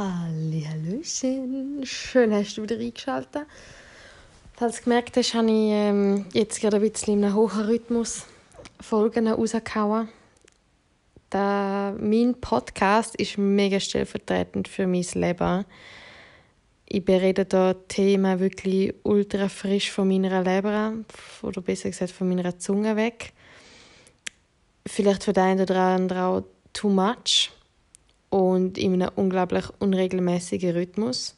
Hallöchen, schön hast du wieder eingeschaltet. Falls du gemerkt hast, habe ich ähm, jetzt gerade ein bisschen in einem hohen Rhythmus Folgen rausgehauen. Der, mein Podcast ist mega stellvertretend für mein Leben. Ich berede hier Themen wirklich ultra frisch von meiner Leber, oder besser gesagt von meiner Zunge weg. Vielleicht für den oder anderen auch too much und in einem unglaublich unregelmäßigen Rhythmus.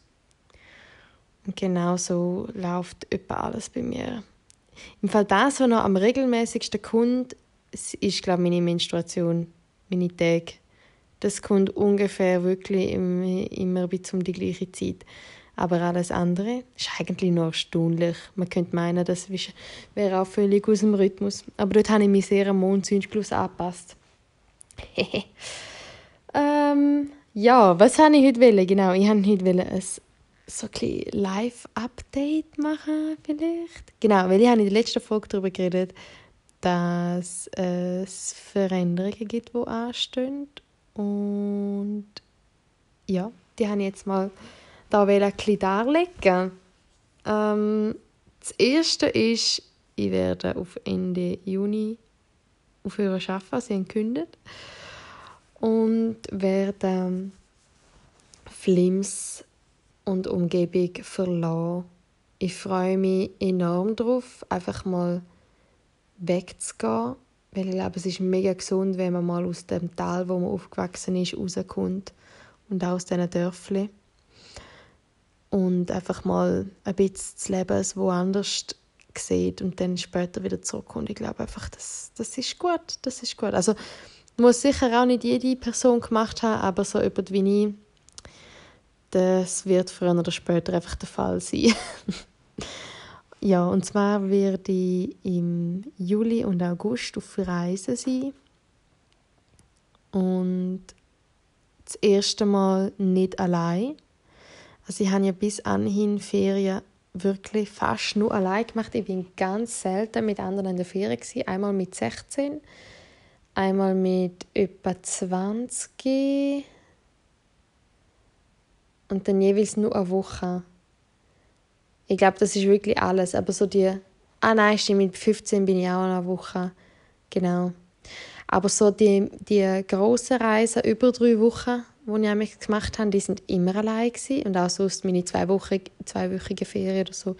Und genau so läuft etwa alles bei mir. Im Fall das, was noch am regelmäßigsten kommt, ist, glaube ich, meine Menstruation, meine Tage. Das kommt ungefähr wirklich immer bis um die gleiche Zeit. Aber alles andere ist eigentlich nur erstaunlich. Man könnte meinen, das wäre auch völlig aus dem Rhythmus. Aber dort habe ich mich sehr am Mondzyklus angepasst. Ähm, ja, was habe ich heute wollen? Genau, ich wollte heute ein so ein Live-Update machen vielleicht. Genau, weil ich habe in der letzten Folge darüber geredet, dass es Veränderungen gibt, die anstehen. Und ja, die habe ich jetzt mal da ein bisschen darlegen. Ähm, das erste ist, ich werde auf Ende Juni aufhören zu arbeiten, sie haben gekündigt und werde Flims und Umgebung verlassen. Ich freue mich enorm darauf, einfach mal wegzugehen, weil ich glaube, es ist mega gesund, wenn man mal aus dem Tal, wo man aufgewachsen ist, rauskommt und auch aus diesen Dörfern. Und einfach mal ein bisschen das Leben woanders sieht und dann später wieder zurückkommt. Ich glaube einfach, das, das ist gut, das ist gut. Also muss sicher auch nicht jede Person gemacht haben, aber so jemand wie ich, das wird früher oder später einfach der Fall sein. ja, und zwar werde ich im Juli und August auf Reisen sein. Und das erste Mal nicht allein. Also ich habe ja bis anhin Ferien wirklich fast nur allein gemacht. Ich bin ganz selten mit anderen in der Ferien Einmal mit 16 einmal mit etwa 20 und dann jeweils nur eine Woche. Ich glaube, das ist wirklich alles. Aber so die. Ah nein, stimmt, mit 15 bin ich auch eine Woche. Genau. Aber so die, die grossen Reisen über drei Wochen, die ich gemacht habe, die sind immer allein gewesen. Und auch sonst meine zwei Wochen, zweiwöchige Ferien oder so,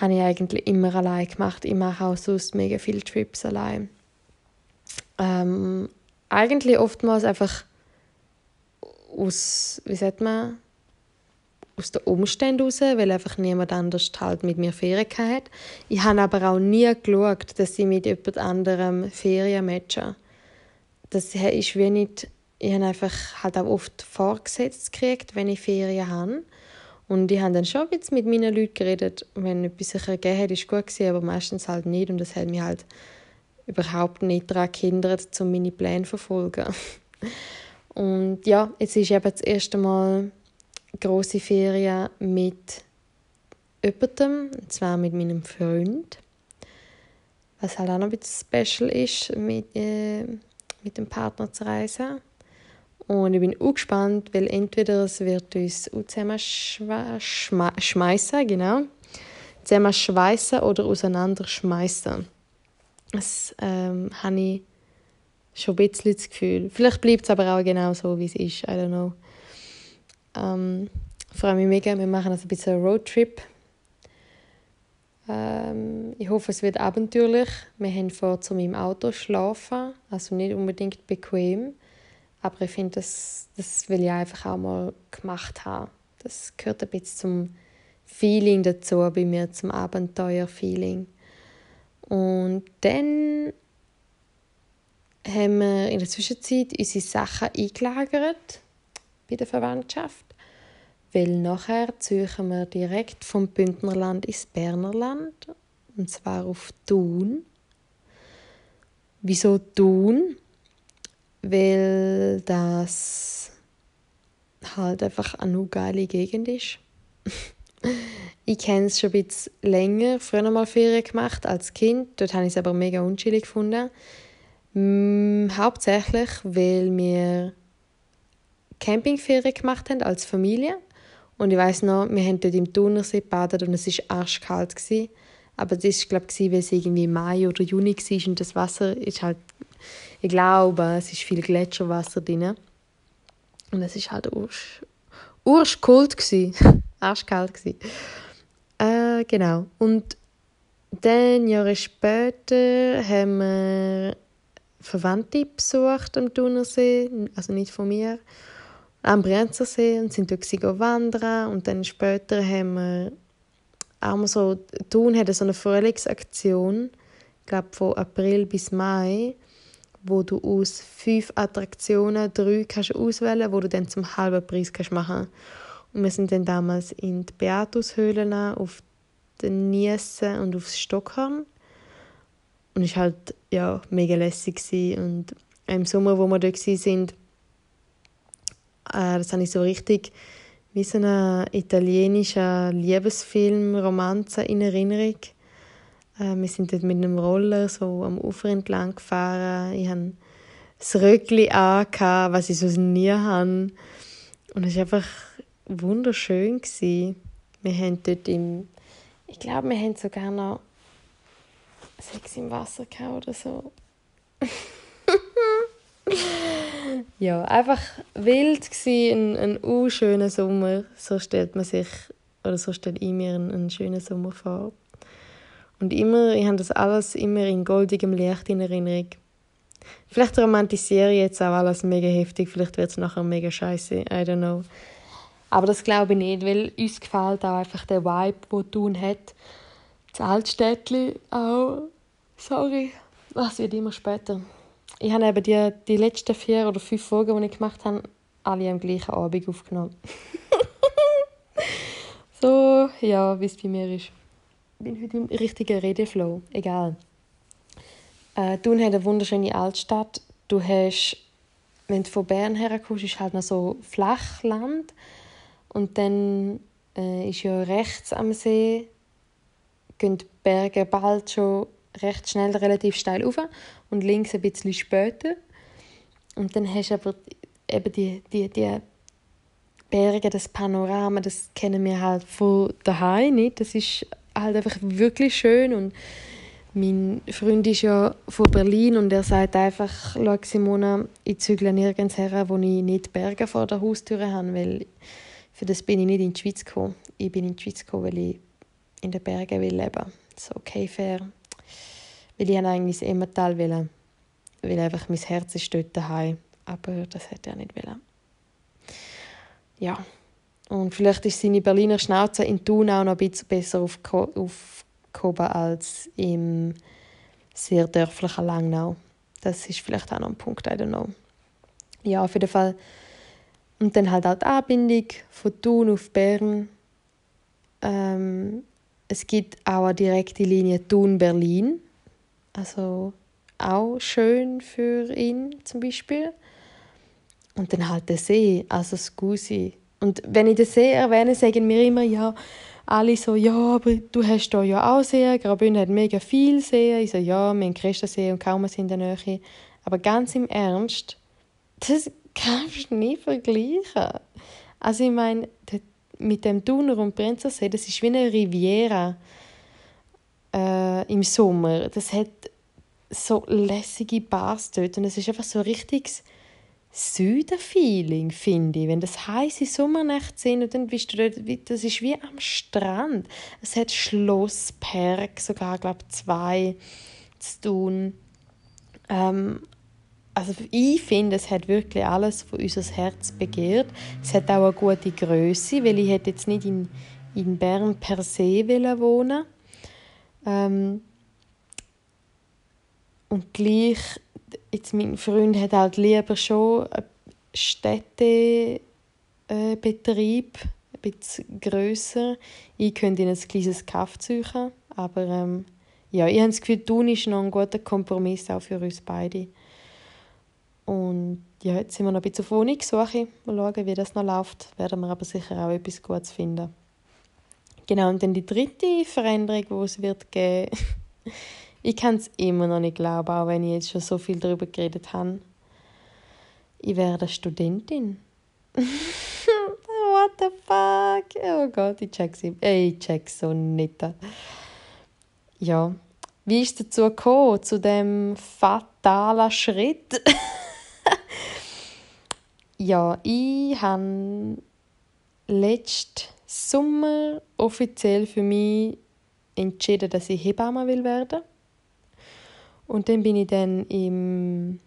habe ich eigentlich immer allein gemacht. Ich mache auch sonst mega viele Trips allein ähm, eigentlich oftmals einfach aus, wie sagt man, aus den Umständen heraus, weil einfach niemand anders halt mit mir Ferien hatte. Ich habe aber auch nie geschaut, dass ich mit jemand anderem Ferien matche. Das ist wie nicht, ich habe einfach halt auch oft vorgesetzt gekriegt, wenn ich Ferien habe. Und ich habe dann schon mit meinen Leuten geredet, wenn etwas sich ergeben hat, ist gut gewesen, aber meistens halt nicht und das hat mich halt überhaupt nicht daran gehindert, um meine Pläne zu verfolgen. Und ja, jetzt ist eben das erste Mal große Ferien mit jemandem, und zwar mit meinem Freund. Was halt auch noch ein bisschen special ist, mit, äh, mit dem Partner zu reisen. Und ich bin auch gespannt, weil entweder es wird uns auch zusammen schmeißen, genau, zusammen schweißen oder auseinanderschmeißen. Das ähm, habe ich schon ein bisschen das Gefühl. Vielleicht bleibt es aber auch genau so, wie es ist. I don't know. Ähm, freue mich mega. Wir machen also ein bisschen einen Roadtrip. Ähm, ich hoffe, es wird abenteuerlich. Wir haben vor, zu meinem Auto schlafen. Also nicht unbedingt bequem. Aber ich finde, das, das will ich einfach auch mal gemacht haben. Das gehört ein bisschen zum Feeling dazu bei mir, zum Abenteuer-Feeling. Und dann haben wir in der Zwischenzeit unsere Sachen eingelagert bei der Verwandtschaft. Weil nachher suchen wir direkt vom Bündnerland ins Bernerland. Und zwar auf Thun. Wieso Thun? Weil das halt einfach eine geile Gegend ist. Ich kenne es schon ein bisschen länger, früher mal Ferien gemacht als Kind. Dort habe ich es aber mega unschillig gefunden. Hm, hauptsächlich, weil wir Campingferien gemacht haben als Familie. Und ich weiß noch, wir haben dort im Thunersee gebadet und es war arschkalt. Gewesen. Aber das war, glaube ich, weil es irgendwie Mai oder Juni war und das Wasser ist halt, ich glaube, es ist viel Gletscherwasser drin. Und es war halt ursch, ursch kalt arschkalt gewesen. Äh, genau. Und dann, Jahre später, haben wir Verwandte besucht am Thunersee, also nicht von mir, am Brienzersee und sind dort wandern und dann später haben wir auch mal so, Thun hat so eine Frühlingsaktion, ich glaube von April bis Mai, wo du aus fünf Attraktionen drei kannst auswählen, wo du dann zum halben Preis kannst machen. Und wir sind dann damals in die Beatushöhlen auf den Niesen und aufs Stockhorn und war halt ja, mega lässig. Und im Sommer, wo wir dort waren, äh, das habe ich so richtig wie so ein italienischer Liebesfilm, Romanze in Erinnerung. Äh, wir sind dort mit einem Roller so am Ufer entlang gefahren. Ich hatte das Röckli an, was ich sonst nie habe. Und es war einfach wunderschön. Gewesen. Wir haben dort im, ich glaube, wir haben sogar noch Sex im Wasser oder so. ja, einfach wild gsi, ein, ein unschöner Sommer. So stellt man sich, oder so stellt ich mir einen, einen schönen Sommer vor. Und immer, ich habe das alles immer in goldigem Licht in Erinnerung. Vielleicht romantisiere ich jetzt auch alles mega heftig, vielleicht wird es nachher mega scheiße, I don't know. Aber das glaube ich nicht, weil uns gefällt auch einfach der Vibe, den Thun hat das Altstädtli auch. Sorry, das wird immer später. Ich habe eben die, die letzten vier oder fünf Folgen, die ich gemacht habe, alle am gleichen Abend aufgenommen. so, ja, wie es bei mir ist. Bin heute im richtigen Redeflow. Egal. Äh, Thun hat eine wunderschöne Altstadt. Du hast, wenn du von Bern herkommst, ist halt noch so Flachland. Und dann äh, ist ja rechts am See gehen die Berge bald schon recht schnell relativ steil rauf und links ein bisschen später. Und dann hast du aber eben die, die, die Berge, das Panorama, das kennen wir halt von daheim nicht. Das ist halt einfach wirklich schön und mein Freund ist ja von Berlin und er sagt einfach, schau Simona, ich zügle nirgends her, wo ich nicht Berge vor der Haustür habe, weil für das bin ich nicht in die Schweiz gekommen. Ich bin in die Schweiz gekommen, weil ich in den Bergen will leben. So okay, fair. Weil ich eigentlich das Emmental will, weil einfach mein Herz ist dort daheim. Aber das hätte er nicht wollen. Ja. Und vielleicht ist seine Berliner Schnauze in Thun auch noch ein bisschen besser aufgehoben als im sehr dörflichen Langnau. Das ist vielleicht auch noch ein Punkt, I don't know. Ja, auf jeden Fall. Und dann halt auch die Anbindung von Thun auf Bern. Ähm, es gibt auch eine direkte Linie Thun-Berlin. Also auch schön für ihn zum Beispiel. Und dann halt der See, also das Gusi. Und wenn ich den See erwähne, sagen mir immer, ja, alle so, ja, aber du hast da ja auch See. Graubünden hat mega viel See. Ich so, ja, wir haben Christensee und kaum in der Nähe. Aber ganz im Ernst, das kannst du nie vergleichen. Also ich meine, mit dem Thuner und Prinzensee, das ist wie eine Riviera äh, im Sommer. Das hat so lässige Bars dort und es ist einfach so richtiges Süden-Feeling, finde ich. Wenn das heiße Sommernächte sind und dann bist du dort, das ist wie am Strand. Es hat Schlosspark, sogar, glaube zwei zu tun. Ähm, also ich finde, es hat wirklich alles, was unser Herz begehrt. Es hat auch eine gute Größe, weil ich hätte jetzt nicht in, in Bern per se wohnen ähm, und gleich, jetzt mein Freund hat halt lieber schon einen Städtebetrieb, ein bisschen grösser. Ich könnte in ein kleines Kaff suchen, aber ähm, ja, ich habe das Gefühl, Thun ist noch ein guter Kompromiss auch für uns beide. Und ja, jetzt sind wir noch ein bisschen auf Wohnungssuche. Mal schauen, wie das noch läuft. Werden wir aber sicher auch etwas Gutes finden. Genau, und dann die dritte Veränderung, die es wird geben Ich kann es immer noch nicht glauben, auch wenn ich jetzt schon so viel darüber geredet habe. Ich werde Studentin. What the fuck? Oh Gott, ich check's, ich check's so nicht. Ja, wie ist es dazu gekommen, zu dem fatalen Schritt? ja, ich habe letzten Sommer offiziell für mich entschieden, dass ich Hebamme will werden. Und dann bin ich dann im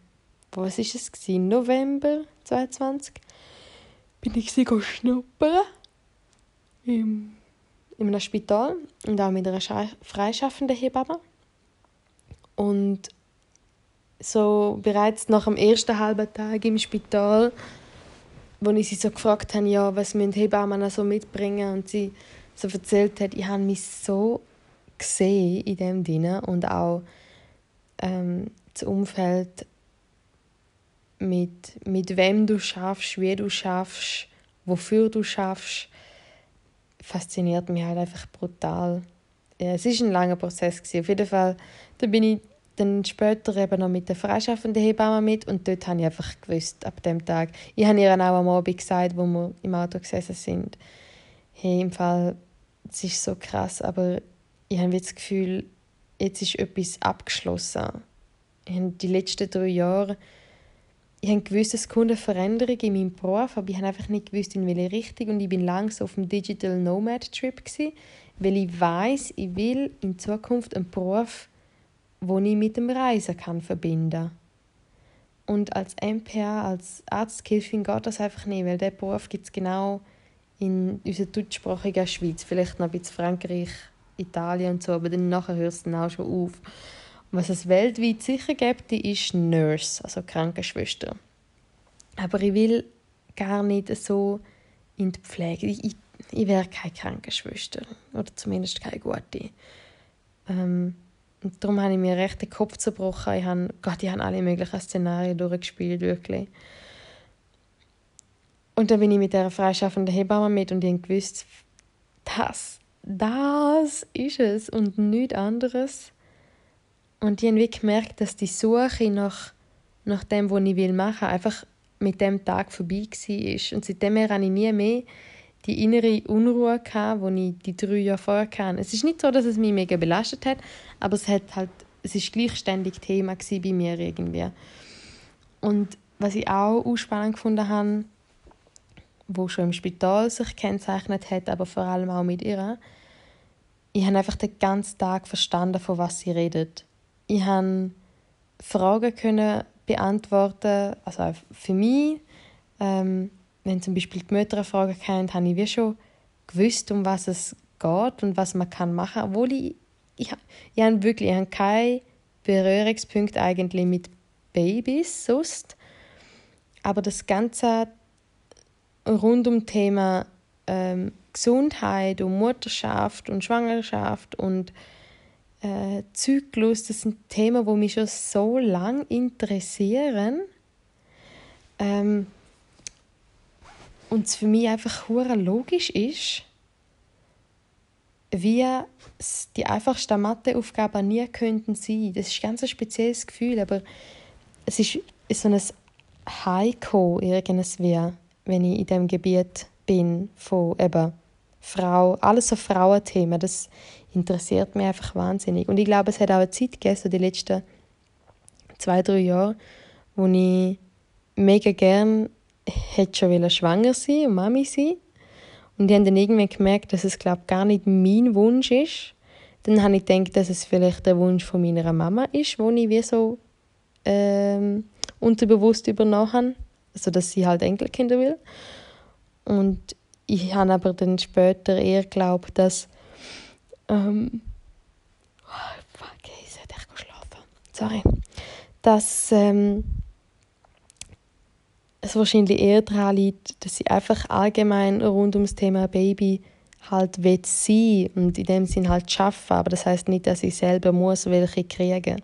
was ist es gewesen? November 2020 bin ich sie schnuppern im in einem Spital und auch mit einer freischaffenden Hebamme. Und so bereits nach dem ersten halben Tag im Spital, wo ich sie so gefragt habe, ja, was müssen Hebammen so mitbringen und sie so erzählt hat, ich habe mich so gesehen in dem drin und auch ähm, das Umfeld mit, mit wem du schaffst, wie du schaffst, wofür du schaffst, fasziniert mich halt einfach brutal. Ja, es ist ein langer Prozess gewesen. Auf jeden Fall, da bin ich dann später eben noch mit der freischaffenden Hebamme mit und dort habe ich einfach gewusst, ab dem Tag. Ich habe ihr auch am Abend gesagt, wo wir im Auto gesessen sind, hey, im Fall, es ist so krass, aber ich habe das Gefühl, jetzt ist etwas abgeschlossen. Ich habe die letzten drei Jahre ich habe gewusst, es kommt eine Veränderung in meinem Beruf, aber ich habe einfach nicht gewusst, in welche Richtung. Und ich bin langsam auf dem Digital Nomad Trip gewesen, weil ich weiß, ich will in Zukunft einen Beruf, wo ich mit dem Reisen kann verbinden. Und als MPA, als Arzthilfin geht das einfach nicht, weil diesen Beruf gibt es genau in unserer deutschsprachigen Schweiz, vielleicht noch ein bisschen Frankreich, Italien und so, aber dann nachher hört es dann auch schon auf. Was es weltweit sicher gibt, ist Nurse, also Krankenschwester. Aber ich will gar nicht so in die Pflege. Ich, ich, ich wäre keine Krankenschwester. Oder zumindest keine gute. Ähm, und darum habe ich mir recht den Kopf zerbrochen. Ich habe, Gott, ich habe alle möglichen Szenarien durchgespielt, wirklich. Und dann bin ich mit dieser freischaffenden Hebamme mit und ich wusste, das, das ist es und nichts anderes. Und ich habe gemerkt, dass die Suche nach, nach dem, was ich machen will, einfach mit dem Tag vorbei war. Und seitdem habe ich nie mehr die innere Unruhe die ich die drei Jahre vorher hatte. Es ist nicht so, dass es mich mega belastet hat, aber es hat halt, gleichständig Thema bei mir irgendwie. Und was ich auch spannend gefunden habe, wo schon im Spital sich kennzeichnet hat, aber vor allem auch mit ihr, ich habe einfach den ganzen Tag verstanden, von was sie redet. Ich konnte Fragen können beantworten, also für mich. Ähm, wenn zum Beispiel die Mütter eine Frage hatten, habe ich wie schon gewusst, um was es geht und was man kann machen kann. Obwohl ich, ich, ich habe wirklich ich habe keinen Berührungspunkt eigentlich mit Babys sonst. Aber das Ganze rund um Thema ähm, Gesundheit und Mutterschaft und Schwangerschaft und äh, Zyklus, das sind Themen, die mich schon so lange interessieren. Ähm, und es für mich einfach hure logisch ist, wie die einfachsten Matheaufgaben nie könnten sein. Das ist ein ganz spezielles Gefühl, aber es ist so ein Heiko irgendwie, wenn ich in dem Gebiet bin von eben Frau, alles so Frauenthemen. Das interessiert mich einfach wahnsinnig. Und ich glaube, es hat auch eine Zeit gegeben, so die letzten zwei, drei Jahre, wo ich mega gern hätte schon schwanger sein und Mami sein. Und ich habe dann irgendwie gemerkt, dass es glaube gar nicht mein Wunsch ist. Dann habe ich gedacht, dass es vielleicht der Wunsch von meiner Mama ist, wo ich wie so ähm, unterbewusst übernommen habe. Also, dass sie halt Enkelkinder will. Und ich habe aber dann später eher geglaubt, dass ähm, oh, fuck, ich sollte echt schlafen. Sorry. Dass ähm, es wahrscheinlich eher daran liegt, dass sie einfach allgemein rund ums Thema Baby halt will sein und in dem Sinn halt schaffen, aber das heißt nicht, dass ich selber muss welche kriegen.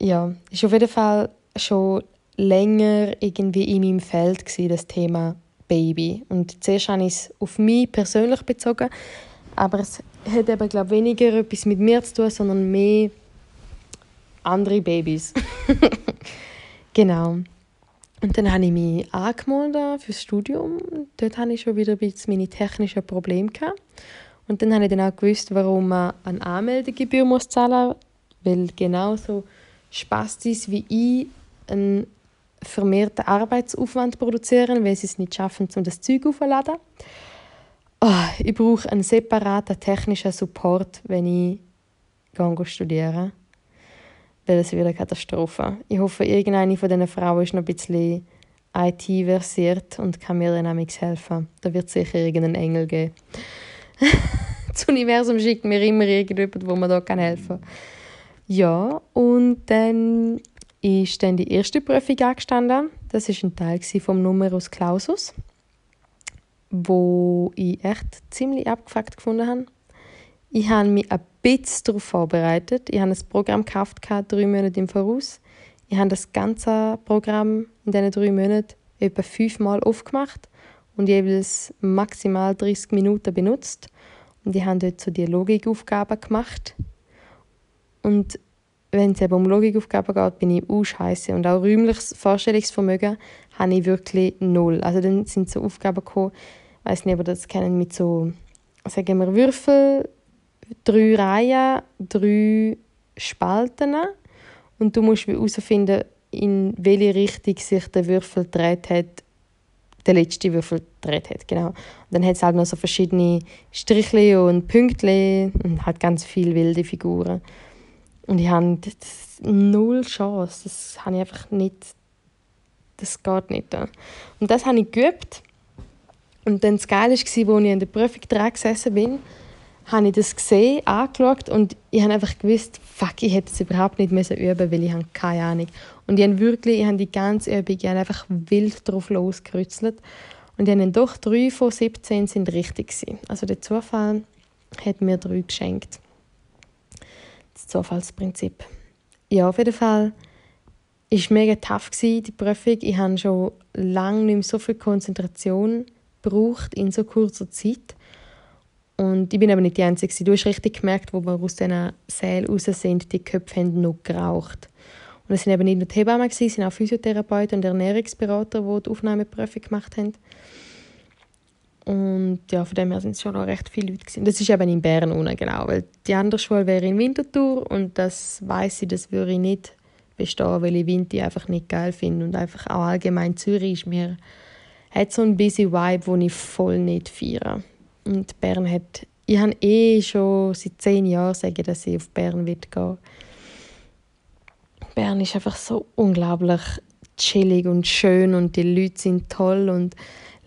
Ja, ist auf jeden Fall schon länger irgendwie in meinem Feld gewesen, das Thema Baby und zuerst habe ich es auf mich persönlich bezogen, aber es hat eben glaube weniger etwas mit mir zu tun, sondern mehr andere Babys. genau. Und dann habe ich mich angemeldet fürs Studium. Dort hatte ich schon wieder ein bisschen meine technischen Probleme. Gehabt. Und dann habe ich dann auch gewusst, warum man eine Anmeldegebühr muss zahlen muss, weil genauso Spastis wie ich einen vermehrten Arbeitsaufwand produzieren, weil sie es nicht schaffen, um das Zeug aufzuladen. Oh, ich brauche einen separaten technischen Support, wenn ich gehe studieren weil das wird eine Katastrophe. Ich hoffe, irgendeine von diesen Frauen ist noch ein bisschen IT-versiert und kann mir dann helfen. Da wird es sicher irgendeinen Engel geben. das Universum schickt mir immer irgendjemand, wo man da helfen kann. Ja, und dann ist dann die erste Prüfung angestanden. Das ist ein Teil vom Numerus Clausus, wo ich echt ziemlich abgefuckt gefunden habe. Ich habe mich ein bisschen darauf vorbereitet. Ich habe ein Programm gekauft, drei Monate im Voraus. Ich habe das ganze Programm in diesen drei Monaten etwa fünfmal aufgemacht und jeweils maximal 30 Minuten benutzt. Und ich habe dort so Logikaufgaben gemacht. Und wenn es um Logikaufgaben geht, bin ich auch scheiße. Und auch räumliches Vorstellungsvermögen habe ich wirklich null. Also dann sind so Aufgaben gekommen, ich weiß nicht, ob das kennen, mit so, sagen wir, Würfel, drei Reihen, drei Spalten. Und du musst herausfinden, in welche Richtung sich der Würfel gedreht hat, der letzte Würfel gedreht hat, genau. Und dann hat es halt noch so verschiedene Striche und Pünktchen und halt ganz viele wilde Figuren. Und ich habe null Chance. Das habe ich einfach nicht. Das geht nicht. Und das habe ich geübt. Und dann das Geile war, als ich in der Prüfung dran gesessen bin, habe ich das gesehen, angeschaut und ich habe einfach gewusst, fuck, ich hätte es überhaupt nicht müssen üben, weil ich habe keine Ahnung. Und ich habe wirklich, ich habe die ganze Übung ich einfach wild drauf losgekritzelt. Und ich habe doch drei von 17 sind richtig gewesen. Also der Zufall hat mir drei geschenkt das Zufallsprinzip. Ja, auf jeden Fall war mega tough, die Prüfung. Ich habe schon lange nicht mehr so viel Konzentration gebraucht in so kurzer Zeit. Und ich bin aber nicht die Einzige. Du hast richtig gemerkt, wo wir aus diesen Sälen raus sind, die Köpfe haben noch geraucht. Und es sind eben nicht nur die Hebammen, es sind auch Physiotherapeuten und Ernährungsberater, die die Aufnahmeprüfung gemacht haben. Und ja, von dem her sind es schon noch recht viele Leute gewesen. Das ist eben in Bern unten, genau, weil die andere Schule wäre in Winterthur und das weiß ich, das würde ich nicht bestehen, weil ich Winter einfach nicht geil finde und einfach auch allgemein Zürich ist mir hat so ein busy Vibe, den ich voll nicht feiere. Und Bern hat, ich habe eh schon seit zehn Jahren sagen, dass ich auf Bern gehen Bern ist einfach so unglaublich chillig und schön und die Leute sind toll und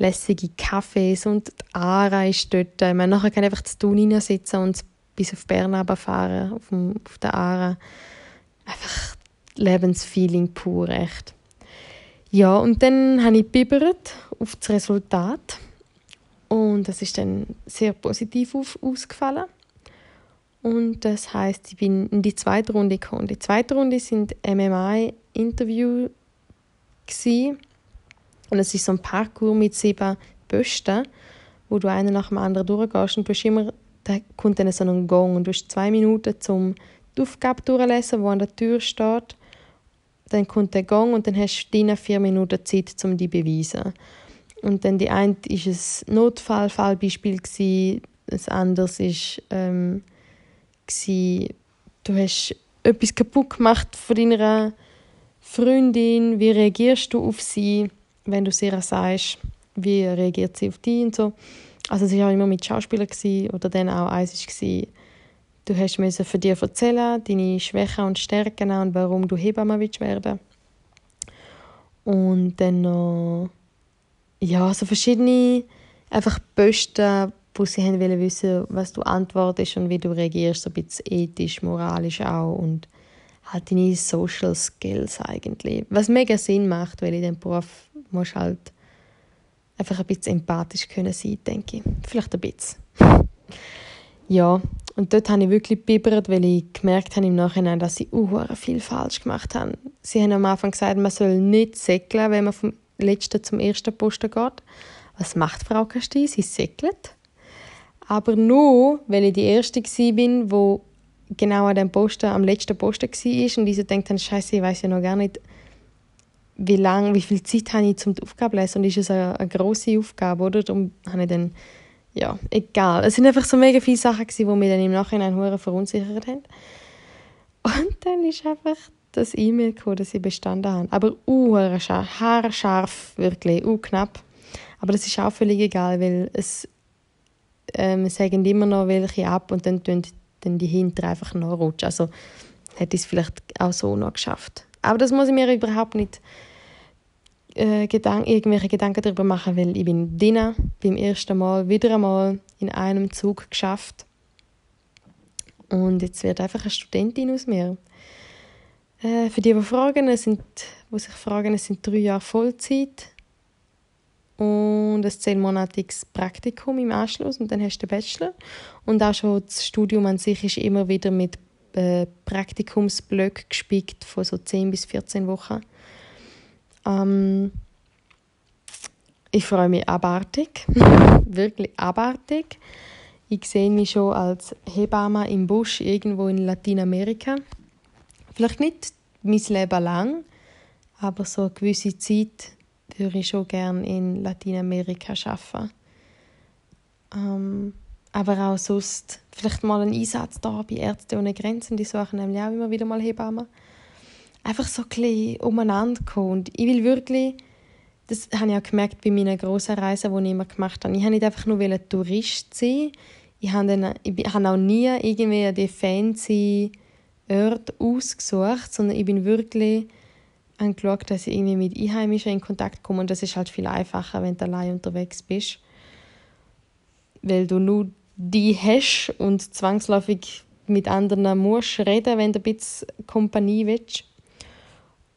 lässige Cafés und die Aare ist dort. Ich meine, nachher kann ich einfach zu Tun sitzen und bis auf Bern runterfahren, auf, dem, auf der Aare. Einfach Lebensfeeling pur, echt. Ja, und dann habe ich bibbert auf das Resultat. Und das ist dann sehr positiv auf, ausgefallen. Und das heißt, ich bin in die zweite Runde gekommen. Die zweite Runde sind MMI-Interview und es ist so ein Parkour mit sieben Posten, wo du einen nach dem anderen durchgehst und du hast immer, da kommt dann so ein Gong und du hast zwei Minuten zum die Aufgabe durchlesen, wo an der Tür steht. Dann kommt der Gong und dann hast du deine vier Minuten Zeit, um die zu beweisen. Und dann die eine ist ein Notfallfallbeispiel das andere ist ähm, du hast etwas kaputt gemacht von deiner Freundin, wie reagierst du auf sie? Wenn du sie sagst, wie reagiert sie auf dich und so. Also es war immer mit Schauspielern oder dann auch eins war, du hast müssen von dir erzählen, deine Schwächen und Stärken und warum du Hebamme werden. Und dann noch ja, so verschiedene einfach Posten, wo sie haben wollen wissen, was du antwortest und wie du reagierst, so ein bisschen ethisch, moralisch auch und halt deine Social Skills eigentlich. Was mega Sinn macht, weil in dem Beruf musst halt einfach ein bisschen empathisch können sein, denke ich. Vielleicht ein bisschen. ja, und dort habe ich wirklich bibbert, weil ich gemerkt habe im Nachhinein, dass sie uh, viel falsch gemacht haben. Sie haben am Anfang gesagt, man soll nicht säckeln, wenn man vom letzten zum ersten Posten geht. Was macht Frau Casti? Sie säckelt. Aber nur, weil ich die Erste war, wo genau an dem Posten, am letzten Posten war und diese denkt dann, Scheiße, ich weiß ja noch gar nicht, wie lange, wie viel Zeit habe ich zum Aufgabe lesen und ist es eine, eine grosse Aufgabe, oder? Darum habe ich dann, ja, egal. Es sind einfach so mega viele Sachen gewesen, die mich dann im Nachhinein hure verunsichert haben. Und dann ist einfach das E-Mail gekommen, dass ich bestanden habe. Aber uh, haarscharf, wirklich, uh, knapp. Aber das ist auch völlig egal, weil es ähm, sagen immer noch welche ab und dann tun dann die hinter einfach nachrutschen. Also hätte ich es vielleicht auch so noch geschafft. Aber das muss ich mir überhaupt nicht äh, Gedank irgendwelche Gedanken darüber machen, weil ich bin drin, beim ersten Mal wieder einmal in einem Zug geschafft. Und jetzt wird einfach eine Studentin aus mir. Äh, für die, die fragen, sind, die sich fragen, es sind drei Jahre Vollzeit und ein zehnmonatiges Praktikum im Anschluss und dann hast du den Bachelor. Und auch schon das Studium an sich ist immer wieder mit äh, Praktikumsblöcken gespickt von so 10 bis 14 Wochen. Ähm, ich freue mich abartig, wirklich abartig. Ich sehe mich schon als Hebamme im Busch irgendwo in Lateinamerika. Vielleicht nicht mein Leben lang, aber so eine gewisse Zeit würde ich schon gerne in Lateinamerika arbeiten. Ähm, aber auch sonst vielleicht mal einen Einsatz da bei Ärzte ohne Grenzen, die suchen nämlich auch immer wieder mal Hebammen. Einfach so ein bisschen umeinander kommen. Und ich will wirklich, das habe ich auch gemerkt bei meinen grossen Reisen, die ich immer gemacht habe, ich habe nicht einfach nur Tourist sein ich habe, dann, ich habe auch nie irgendwie die fancy Orte ausgesucht, sondern ich bin wirklich geschaut, dass ich irgendwie mit Einheimischen in Kontakt komme und das ist halt viel einfacher, wenn du allein unterwegs bist, weil du nur die hast und zwangsläufig mit anderen musst reden, wenn du ein bisschen Kompanie willst.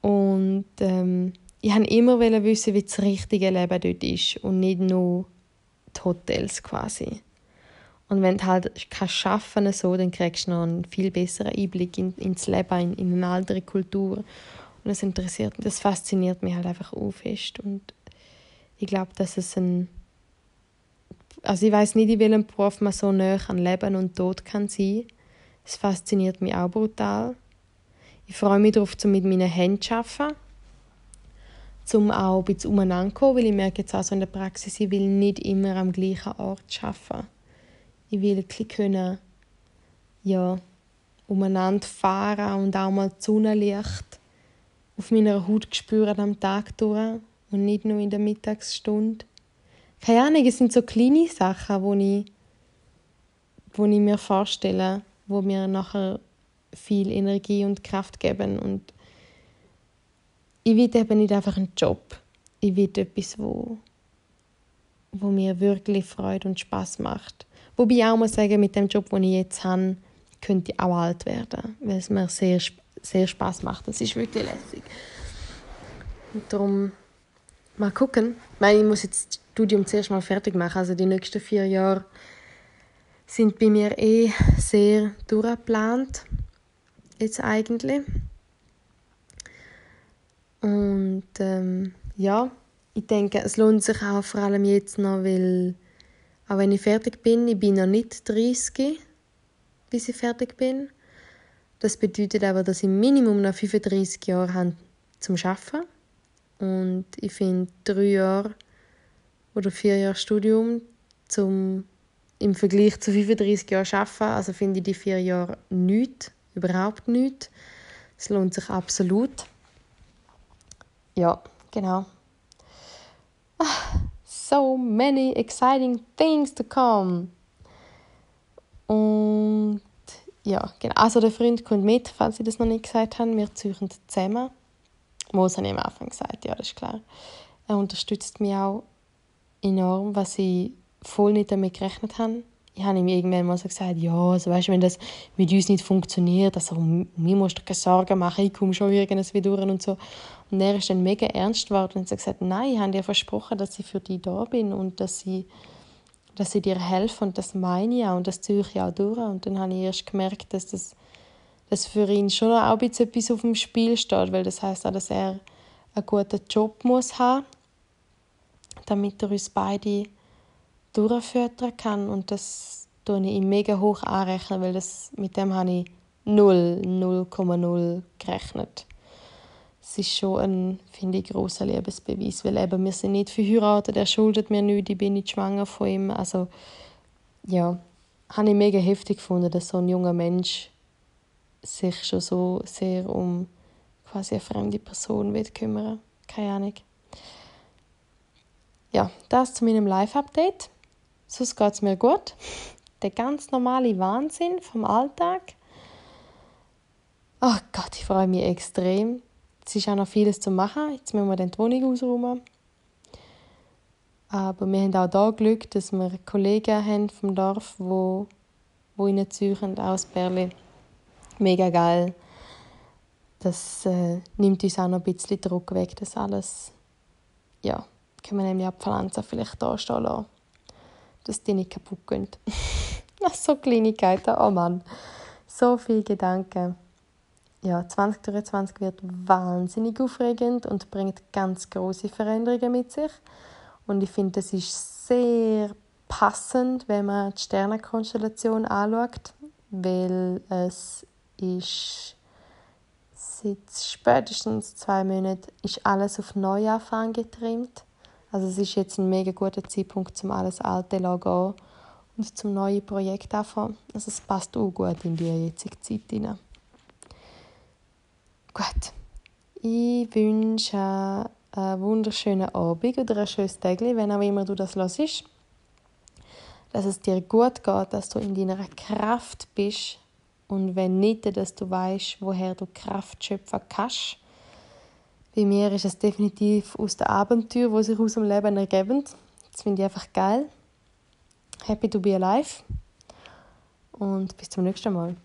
Und ähm, ich wollte immer wissen, wie das richtige Leben dort ist und nicht nur die Hotels quasi. Und wenn du halt kannst arbeiten so, dann kriegst du noch einen viel besseren Einblick in, ins Leben, in, in eine andere Kultur. Und das interessiert das fasziniert mich halt einfach auch fest. Und ich glaube, dass es ein also ich weiß nicht, in welchem Beruf man so näher an Leben und Tod kann sein. Es fasziniert mich auch brutal. Ich freue mich darauf, um mit meinen Händen zu arbeiten, um auch ein bisschen umeinander kommen, weil ich merke jetzt auch so in der Praxis, ich will nicht immer am gleichen Ort arbeiten. Ich will ein können, ja, umeinander fahren und auch mal das Sonnenlicht auf meiner Haut spüren am Tag durch und nicht nur in der Mittagsstunde keine Ahnung, es sind so kleine Sachen, wo ich, wo ich mir vorstelle, wo mir nachher viel Energie und Kraft geben und ich will eben nicht einfach einen Job. Ich will etwas, wo, wo mir wirklich Freude und Spaß macht. Wobei ich auch muss sagen, mit dem Job, den ich jetzt habe, könnte ich auch alt werden, weil es mir sehr, sehr Spaß macht. Das ist wirklich lässig. Und darum mal gucken. Ich, meine, ich muss jetzt das Studium zuerst mal fertig machen. Also die nächsten vier Jahre sind bei mir eh sehr durchgeplant. Jetzt eigentlich. Und ähm, ja, ich denke, es lohnt sich auch vor allem jetzt noch, weil auch wenn ich fertig bin, ich bin noch nicht 30, bis ich fertig bin. Das bedeutet aber, dass ich Minimum noch 35 Jahre habe zum Arbeiten. Und ich finde drei Jahre oder vier Jahre Studium zum, im Vergleich zu 35 Jahren arbeiten, also finde ich die vier Jahre nichts, überhaupt nichts. Es lohnt sich absolut. Ja, genau. So many exciting things to come. Und ja, genau. Also der Freund kommt mit, falls ich das noch nicht gesagt habe. Wir ziehen zusammen. Mos habe ich am Anfang gesagt, ja, das ist klar. Er unterstützt mich auch enorm, was ich voll nicht damit gerechnet habe. Ich habe ihm irgendwann mal so gesagt, ja, also weißt, wenn das mit uns nicht funktioniert, also mir musst du keine Sorgen machen, ich komme schon irgendwie durch und so. Und er ist dann mega ernst geworden und hat gesagt, nein, ich habe dir versprochen, dass ich für dich da bin und dass ich, dass ich dir helfe und das meine ich auch und das ziehe ich auch durch. Und dann habe ich erst gemerkt, dass das dass für ihn schon auch ein bisschen etwas auf dem Spiel steht, weil das heißt auch, dass er einen guten Job muss haben, damit er uns beide durchfüttern kann und das tue ich ihm mega hoch anrechnen, weil das, mit dem habe ich 0, 0,0 gerechnet. es ist schon ein, finde ich, grosser Liebesbeweis, weil eben, wir sind nicht verheiratet, er schuldet mir nichts, ich bin nicht schwanger von ihm, also ja, habe ich mega heftig gefunden, dass so ein junger Mensch sich schon so sehr um quasi eine fremde Person will kümmern keine Ahnung. Ja, das zu meinem Live-Update. Sonst geht es mir gut. Der ganz normale Wahnsinn vom Alltag. Oh Gott, ich freue mich extrem. Es ist auch noch vieles zu machen. Jetzt müssen wir die Wohnung ausräumen. Aber wir haben auch da Glück, dass wir Kollegen haben vom Dorf, wo, wo in Zürich aus Berlin. Mega geil. Das äh, nimmt uns auch noch ein bisschen Druck weg, das alles. Ja, können wir nämlich auch die Pflanzen vielleicht da stehen lassen, dass die nicht kaputt gehen. so Kleinigkeiten, oh Mann. So viele Gedanken ja, 2023 wird wahnsinnig aufregend und bringt ganz große Veränderungen mit sich. Und ich finde, das ist sehr passend, wenn man die Sternenkonstellation anschaut, weil es ist seit spätestens zwei Monaten ist alles auf Neuanfang getrimmt. Also es ist jetzt ein mega guter Zeitpunkt, um alles Alte zu gehen und zum neuen Projekt anfangen. Also es passt auch gut in die jetzige Zeit hinein. Gut. Ich wünsche einen wunderschönen Abend oder ein schönes Tag, wenn auch immer du das hörst. Dass es dir gut geht, dass du in deiner Kraft bist und wenn nicht, dass du weißt, woher du Kraft schöpfen kannst. Bei mir ist es definitiv aus den Abenteuern, die sich aus dem Leben ergeben. Das finde ich einfach geil. Happy to be alive und bis zum nächsten Mal.